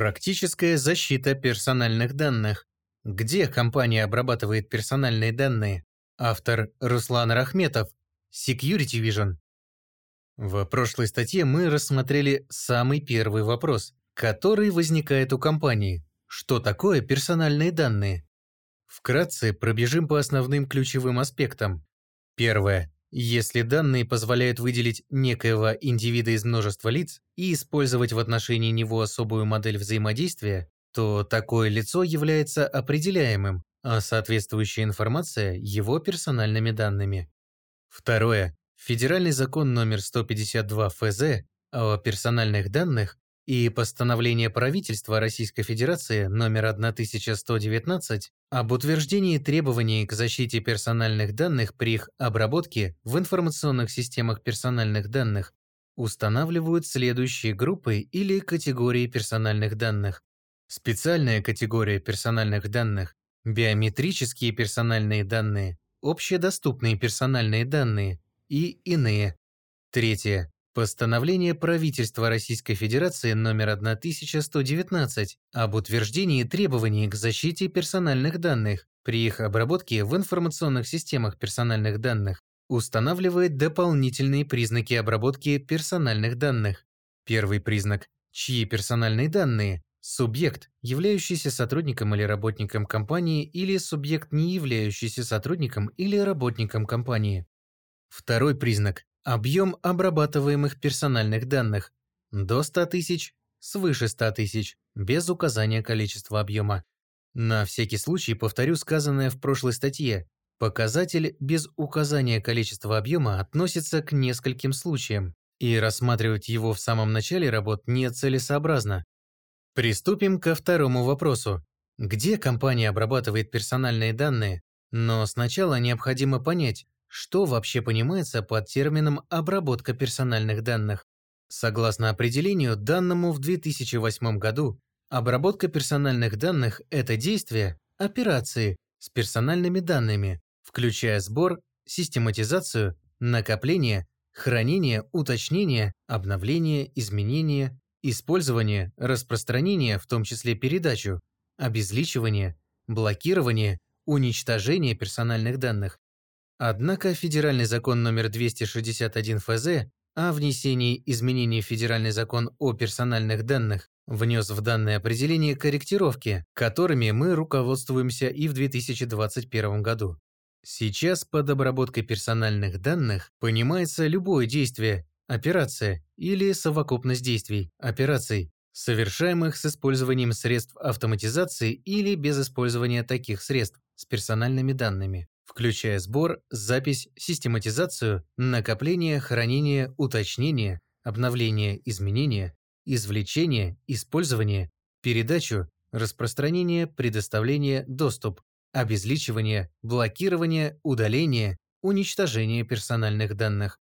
Практическая защита персональных данных. Где компания обрабатывает персональные данные? Автор Руслан Рахметов. Security Vision. В прошлой статье мы рассмотрели самый первый вопрос, который возникает у компании. Что такое персональные данные? Вкратце пробежим по основным ключевым аспектам. Первое. Если данные позволяют выделить некоего индивида из множества лиц и использовать в отношении него особую модель взаимодействия, то такое лицо является определяемым, а соответствующая информация – его персональными данными. Второе. Федеральный закон номер 152 ФЗ о персональных данных и постановление правительства Российской Федерации номер 1119 об утверждении требований к защите персональных данных при их обработке в информационных системах персональных данных устанавливают следующие группы или категории персональных данных. Специальная категория персональных данных, биометрические персональные данные, общедоступные персональные данные и иные. Третье. Постановление правительства Российской Федерации номер 1119 об утверждении требований к защите персональных данных при их обработке в информационных системах персональных данных устанавливает дополнительные признаки обработки персональных данных. Первый признак – чьи персональные данные, субъект, являющийся сотрудником или работником компании или субъект, не являющийся сотрудником или работником компании. Второй признак Объем обрабатываемых персональных данных – до 100 тысяч, свыше 100 тысяч, без указания количества объема. На всякий случай повторю сказанное в прошлой статье. Показатель без указания количества объема относится к нескольким случаям, и рассматривать его в самом начале работ нецелесообразно. Приступим ко второму вопросу. Где компания обрабатывает персональные данные? Но сначала необходимо понять, что вообще понимается под термином «обработка персональных данных»? Согласно определению, данному в 2008 году, обработка персональных данных – это действие, операции с персональными данными, включая сбор, систематизацию, накопление, хранение, уточнение, обновление, изменение, использование, распространение, в том числе передачу, обезличивание, блокирование, уничтожение персональных данных, Однако федеральный закон номер 261 ФЗ о внесении изменений в федеральный закон о персональных данных внес в данное определение корректировки, которыми мы руководствуемся и в 2021 году. Сейчас под обработкой персональных данных понимается любое действие, операция или совокупность действий, операций, совершаемых с использованием средств автоматизации или без использования таких средств с персональными данными включая сбор, запись, систематизацию, накопление, хранение, уточнение, обновление, изменение, извлечение, использование, передачу, распространение, предоставление, доступ, обезличивание, блокирование, удаление, уничтожение персональных данных.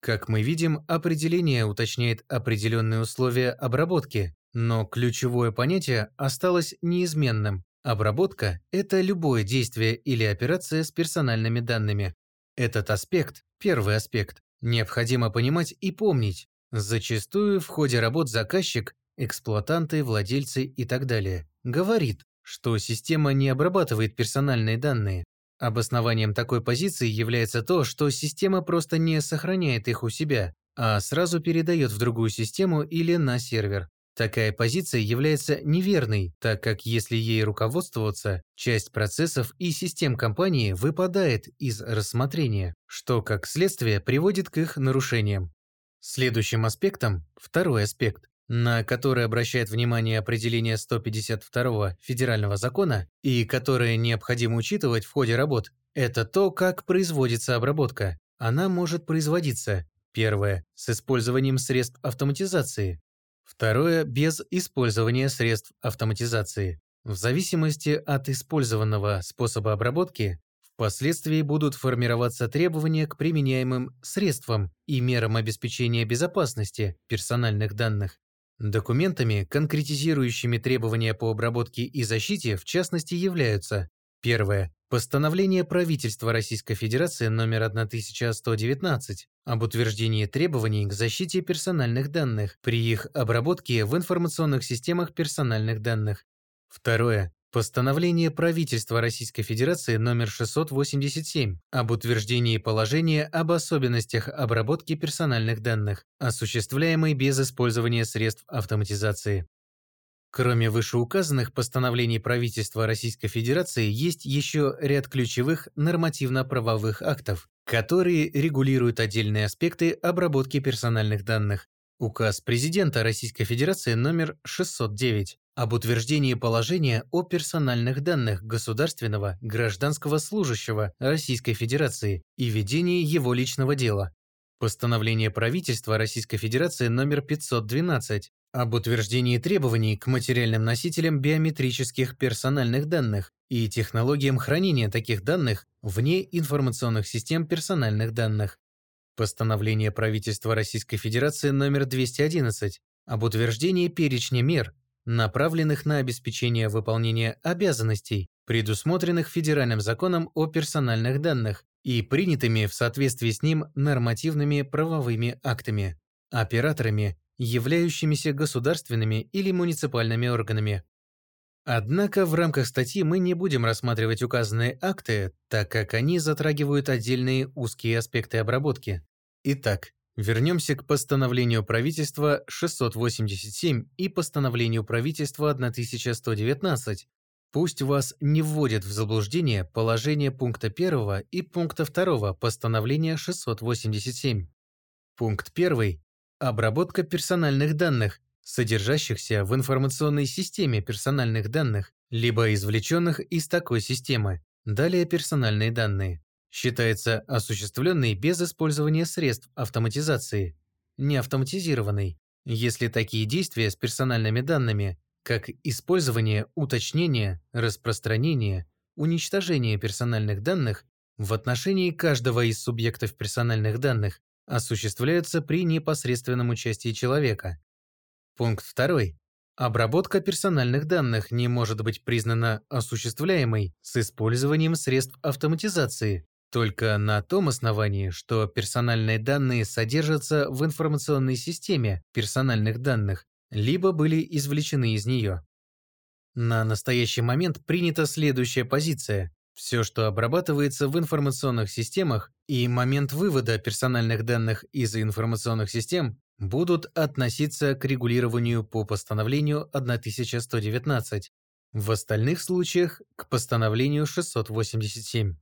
Как мы видим, определение уточняет определенные условия обработки, но ключевое понятие осталось неизменным Обработка – это любое действие или операция с персональными данными. Этот аспект, первый аспект, необходимо понимать и помнить. Зачастую в ходе работ заказчик, эксплуатанты, владельцы и так далее говорит, что система не обрабатывает персональные данные. Обоснованием такой позиции является то, что система просто не сохраняет их у себя, а сразу передает в другую систему или на сервер. Такая позиция является неверной, так как если ей руководствоваться, часть процессов и систем компании выпадает из рассмотрения, что как следствие приводит к их нарушениям. Следующим аспектом, второй аспект, на который обращает внимание определение 152 федерального закона и которое необходимо учитывать в ходе работ, это то, как производится обработка. Она может производиться, первое, с использованием средств автоматизации, Второе – без использования средств автоматизации. В зависимости от использованного способа обработки, впоследствии будут формироваться требования к применяемым средствам и мерам обеспечения безопасности персональных данных. Документами, конкретизирующими требования по обработке и защите, в частности, являются Первое. Постановление правительства Российской Федерации номер 1119 об утверждении требований к защите персональных данных при их обработке в информационных системах персональных данных. Второе. Постановление правительства Российской Федерации номер 687 об утверждении положения об особенностях обработки персональных данных, осуществляемой без использования средств автоматизации. Кроме вышеуказанных постановлений правительства Российской Федерации, есть еще ряд ключевых нормативно-правовых актов, которые регулируют отдельные аспекты обработки персональных данных. Указ президента Российской Федерации номер 609 об утверждении положения о персональных данных государственного гражданского служащего Российской Федерации и ведении его личного дела. Постановление правительства Российской Федерации номер 512 об утверждении требований к материальным носителям биометрических персональных данных и технологиям хранения таких данных вне информационных систем персональных данных. Постановление правительства Российской Федерации номер 211 об утверждении перечня мер, направленных на обеспечение выполнения обязанностей, предусмотренных Федеральным законом о персональных данных и принятыми в соответствии с ним нормативными правовыми актами, операторами являющимися государственными или муниципальными органами. Однако в рамках статьи мы не будем рассматривать указанные акты, так как они затрагивают отдельные узкие аспекты обработки. Итак, вернемся к постановлению правительства 687 и постановлению правительства 1119. Пусть вас не вводят в заблуждение положение пункта 1 и пункта 2 постановления 687. Пункт 1 Обработка персональных данных, содержащихся в информационной системе персональных данных, либо извлеченных из такой системы. Далее персональные данные. Считается осуществленной без использования средств автоматизации, не автоматизированной, если такие действия с персональными данными, как использование, уточнение, распространение, уничтожение персональных данных в отношении каждого из субъектов персональных данных осуществляются при непосредственном участии человека. Пункт 2. Обработка персональных данных не может быть признана осуществляемой с использованием средств автоматизации только на том основании, что персональные данные содержатся в информационной системе персональных данных, либо были извлечены из нее. На настоящий момент принята следующая позиция. Все, что обрабатывается в информационных системах и момент вывода персональных данных из информационных систем будут относиться к регулированию по постановлению 1119, в остальных случаях – к постановлению 687.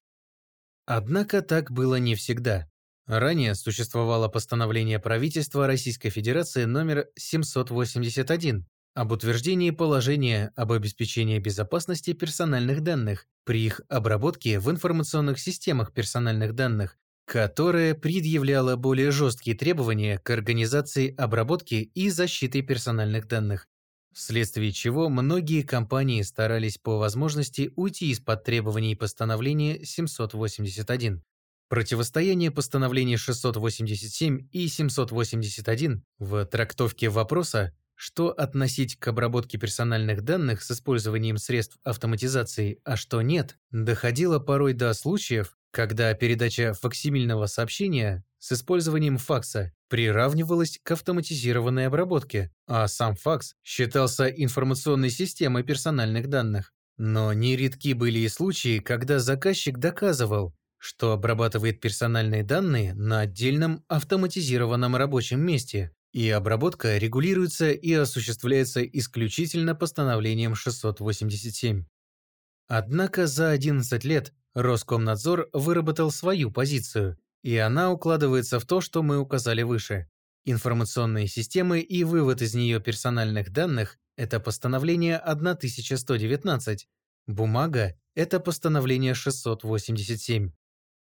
Однако так было не всегда. Ранее существовало постановление правительства Российской Федерации номер 781 об утверждении положения об обеспечении безопасности персональных данных при их обработке в информационных системах персональных данных, которое предъявляло более жесткие требования к организации обработки и защиты персональных данных, вследствие чего многие компании старались по возможности уйти из-под требований постановления 781. Противостояние постановлений 687 и 781 в трактовке вопроса что относить к обработке персональных данных с использованием средств автоматизации, а что нет, доходило порой до случаев, когда передача факсимильного сообщения с использованием факса приравнивалась к автоматизированной обработке, а сам факс считался информационной системой персональных данных. Но нередки были и случаи, когда заказчик доказывал, что обрабатывает персональные данные на отдельном автоматизированном рабочем месте, и обработка регулируется и осуществляется исключительно постановлением 687. Однако за 11 лет Роскомнадзор выработал свою позицию, и она укладывается в то, что мы указали выше. Информационные системы и вывод из нее персональных данных – это постановление 1119, бумага – это постановление 687.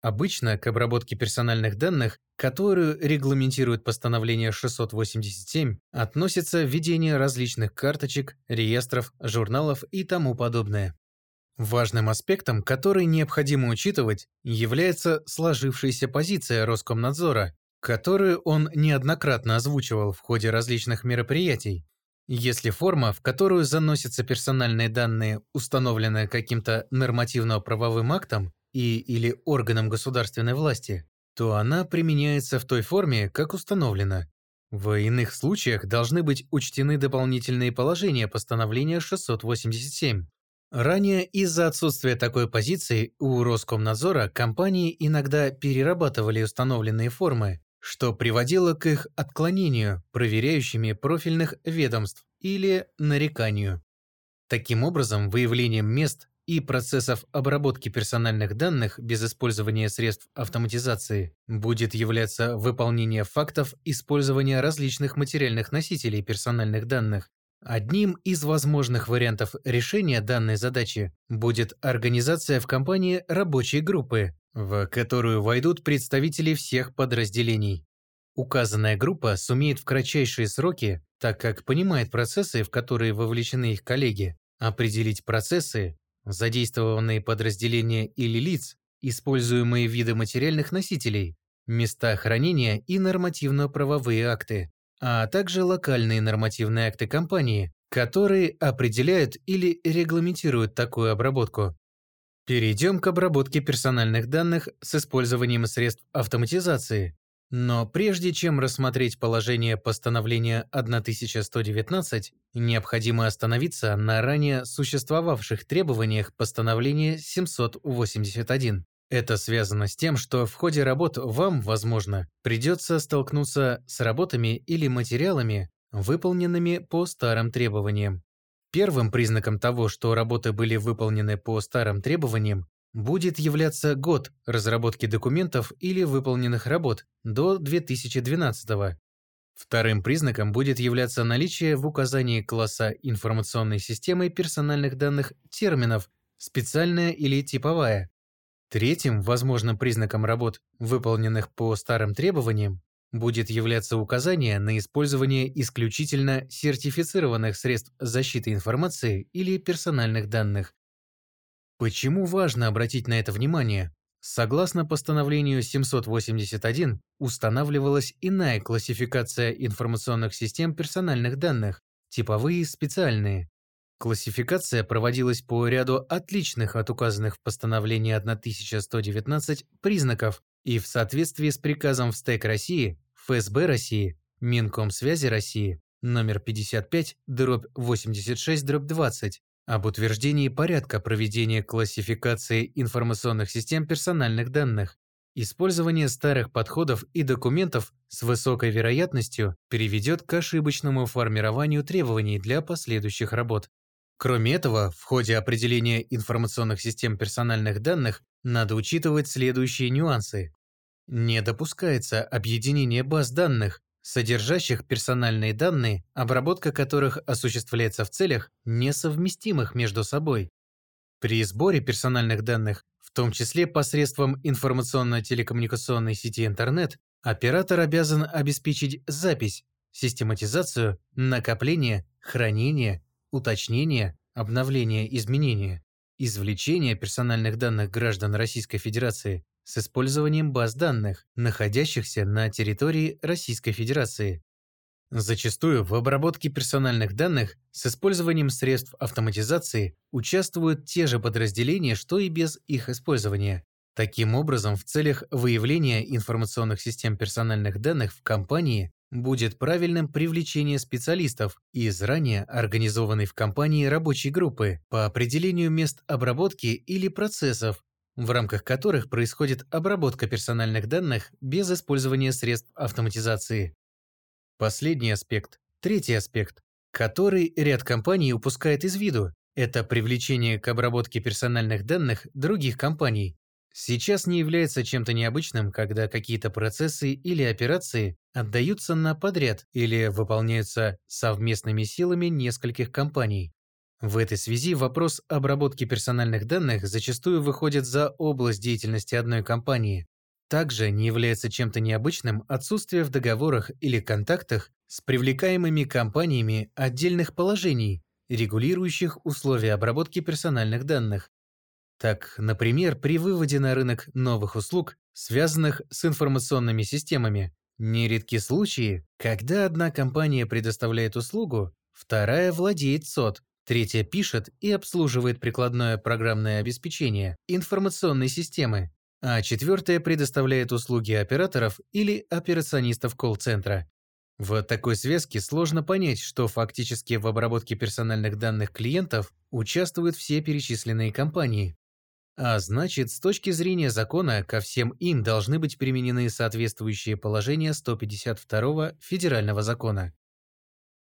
Обычно к обработке персональных данных, которую регламентирует постановление 687, относится введение различных карточек, реестров, журналов и тому подобное. Важным аспектом, который необходимо учитывать, является сложившаяся позиция Роскомнадзора, которую он неоднократно озвучивал в ходе различных мероприятий. Если форма, в которую заносятся персональные данные, установлена каким-то нормативно-правовым актом и или органом государственной власти, то она применяется в той форме, как установлено. В иных случаях должны быть учтены дополнительные положения постановления 687. Ранее из-за отсутствия такой позиции у Роскомнадзора компании иногда перерабатывали установленные формы, что приводило к их отклонению проверяющими профильных ведомств или нареканию. Таким образом, выявлением мест и процессов обработки персональных данных без использования средств автоматизации будет являться выполнение фактов использования различных материальных носителей персональных данных. Одним из возможных вариантов решения данной задачи будет организация в компании рабочей группы, в которую войдут представители всех подразделений. Указанная группа сумеет в кратчайшие сроки, так как понимает процессы, в которые вовлечены их коллеги, определить процессы, задействованные подразделения или лиц, используемые виды материальных носителей, места хранения и нормативно-правовые акты, а также локальные нормативные акты компании, которые определяют или регламентируют такую обработку. Перейдем к обработке персональных данных с использованием средств автоматизации. Но прежде чем рассмотреть положение постановления 1119, необходимо остановиться на ранее существовавших требованиях постановления 781. Это связано с тем, что в ходе работ вам, возможно, придется столкнуться с работами или материалами, выполненными по старым требованиям. Первым признаком того, что работы были выполнены по старым требованиям, будет являться год разработки документов или выполненных работ до 2012 -го. Вторым признаком будет являться наличие в указании класса информационной системы персональных данных терминов «специальная» или «типовая». Третьим возможным признаком работ, выполненных по старым требованиям, будет являться указание на использование исключительно сертифицированных средств защиты информации или персональных данных. Почему важно обратить на это внимание? Согласно постановлению 781, устанавливалась иная классификация информационных систем персональных данных, типовые и специальные. Классификация проводилась по ряду отличных от указанных в постановлении 1119 признаков, и в соответствии с приказом в СТЭК России, ФСБ России, Минкомсвязи России, номер 55, дробь 86, дробь 20, об утверждении порядка проведения классификации информационных систем персональных данных, Использование старых подходов и документов с высокой вероятностью приведет к ошибочному формированию требований для последующих работ. Кроме этого, в ходе определения информационных систем персональных данных надо учитывать следующие нюансы. Не допускается объединение баз данных, содержащих персональные данные, обработка которых осуществляется в целях, несовместимых между собой. При сборе персональных данных, в том числе посредством информационно-телекоммуникационной сети интернет, оператор обязан обеспечить запись, систематизацию, накопление, хранение, уточнение, обновление, изменение, извлечение персональных данных граждан Российской Федерации с использованием баз данных, находящихся на территории Российской Федерации. Зачастую в обработке персональных данных с использованием средств автоматизации участвуют те же подразделения, что и без их использования. Таким образом, в целях выявления информационных систем персональных данных в компании будет правильным привлечение специалистов из ранее организованной в компании рабочей группы по определению мест обработки или процессов, в рамках которых происходит обработка персональных данных без использования средств автоматизации. Последний аспект, третий аспект, который ряд компаний упускает из виду, это привлечение к обработке персональных данных других компаний. Сейчас не является чем-то необычным, когда какие-то процессы или операции отдаются на подряд или выполняются совместными силами нескольких компаний. В этой связи вопрос обработки персональных данных зачастую выходит за область деятельности одной компании. Также не является чем-то необычным отсутствие в договорах или контактах с привлекаемыми компаниями отдельных положений, регулирующих условия обработки персональных данных. Так, например, при выводе на рынок новых услуг, связанных с информационными системами, нередки случаи, когда одна компания предоставляет услугу, вторая владеет СОТ, третья пишет и обслуживает прикладное программное обеспечение информационной системы, а четвертая предоставляет услуги операторов или операционистов колл-центра. В такой связке сложно понять, что фактически в обработке персональных данных клиентов участвуют все перечисленные компании. А значит, с точки зрения закона, ко всем им должны быть применены соответствующие положения 152 Федерального закона.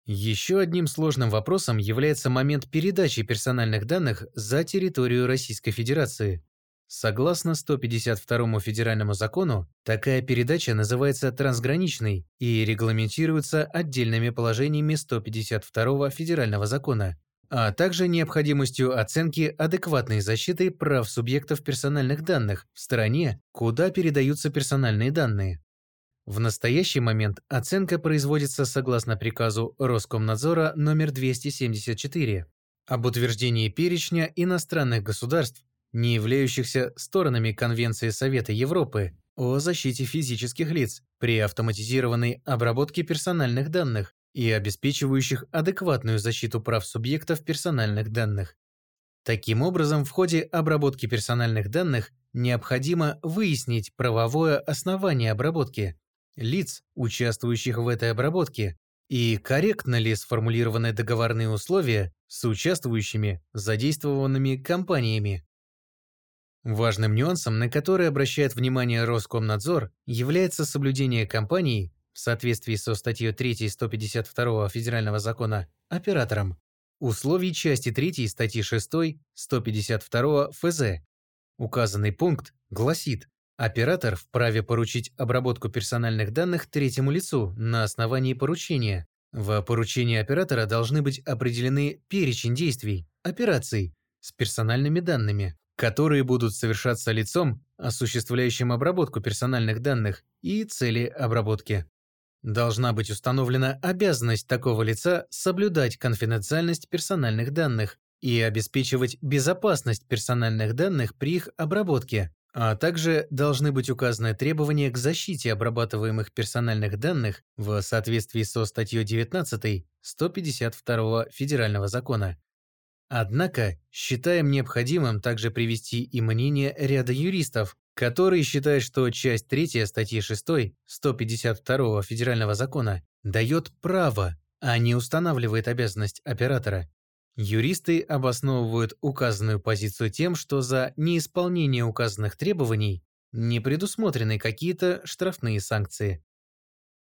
Еще одним сложным вопросом является момент передачи персональных данных за территорию Российской Федерации. Согласно 152 федеральному закону, такая передача называется трансграничной и регламентируется отдельными положениями 152 федерального закона, а также необходимостью оценки адекватной защиты прав субъектов персональных данных в стране, куда передаются персональные данные. В настоящий момент оценка производится согласно приказу Роскомнадзора номер 274 об утверждении перечня иностранных государств, не являющихся сторонами Конвенции Совета Европы о защите физических лиц при автоматизированной обработке персональных данных и обеспечивающих адекватную защиту прав субъектов персональных данных. Таким образом, в ходе обработки персональных данных необходимо выяснить правовое основание обработки, лиц, участвующих в этой обработке, и корректно ли сформулированы договорные условия с участвующими задействованными компаниями. Важным нюансом, на который обращает внимание Роскомнадзор, является соблюдение компанией, в соответствии со статьей 3 152 Федерального закона, оператором, условий части 3 статьи 6 152 ФЗ. Указанный пункт гласит, оператор вправе поручить обработку персональных данных третьему лицу на основании поручения. В поручении оператора должны быть определены перечень действий, операций с персональными данными, которые будут совершаться лицом, осуществляющим обработку персональных данных и цели обработки. Должна быть установлена обязанность такого лица соблюдать конфиденциальность персональных данных и обеспечивать безопасность персональных данных при их обработке, а также должны быть указаны требования к защите обрабатываемых персональных данных в соответствии со статьей 19 152 Федерального закона Однако считаем необходимым также привести и мнение ряда юристов, которые считают, что часть 3 статьи 6 152 Федерального закона дает право, а не устанавливает обязанность оператора. Юристы обосновывают указанную позицию тем, что за неисполнение указанных требований не предусмотрены какие-то штрафные санкции.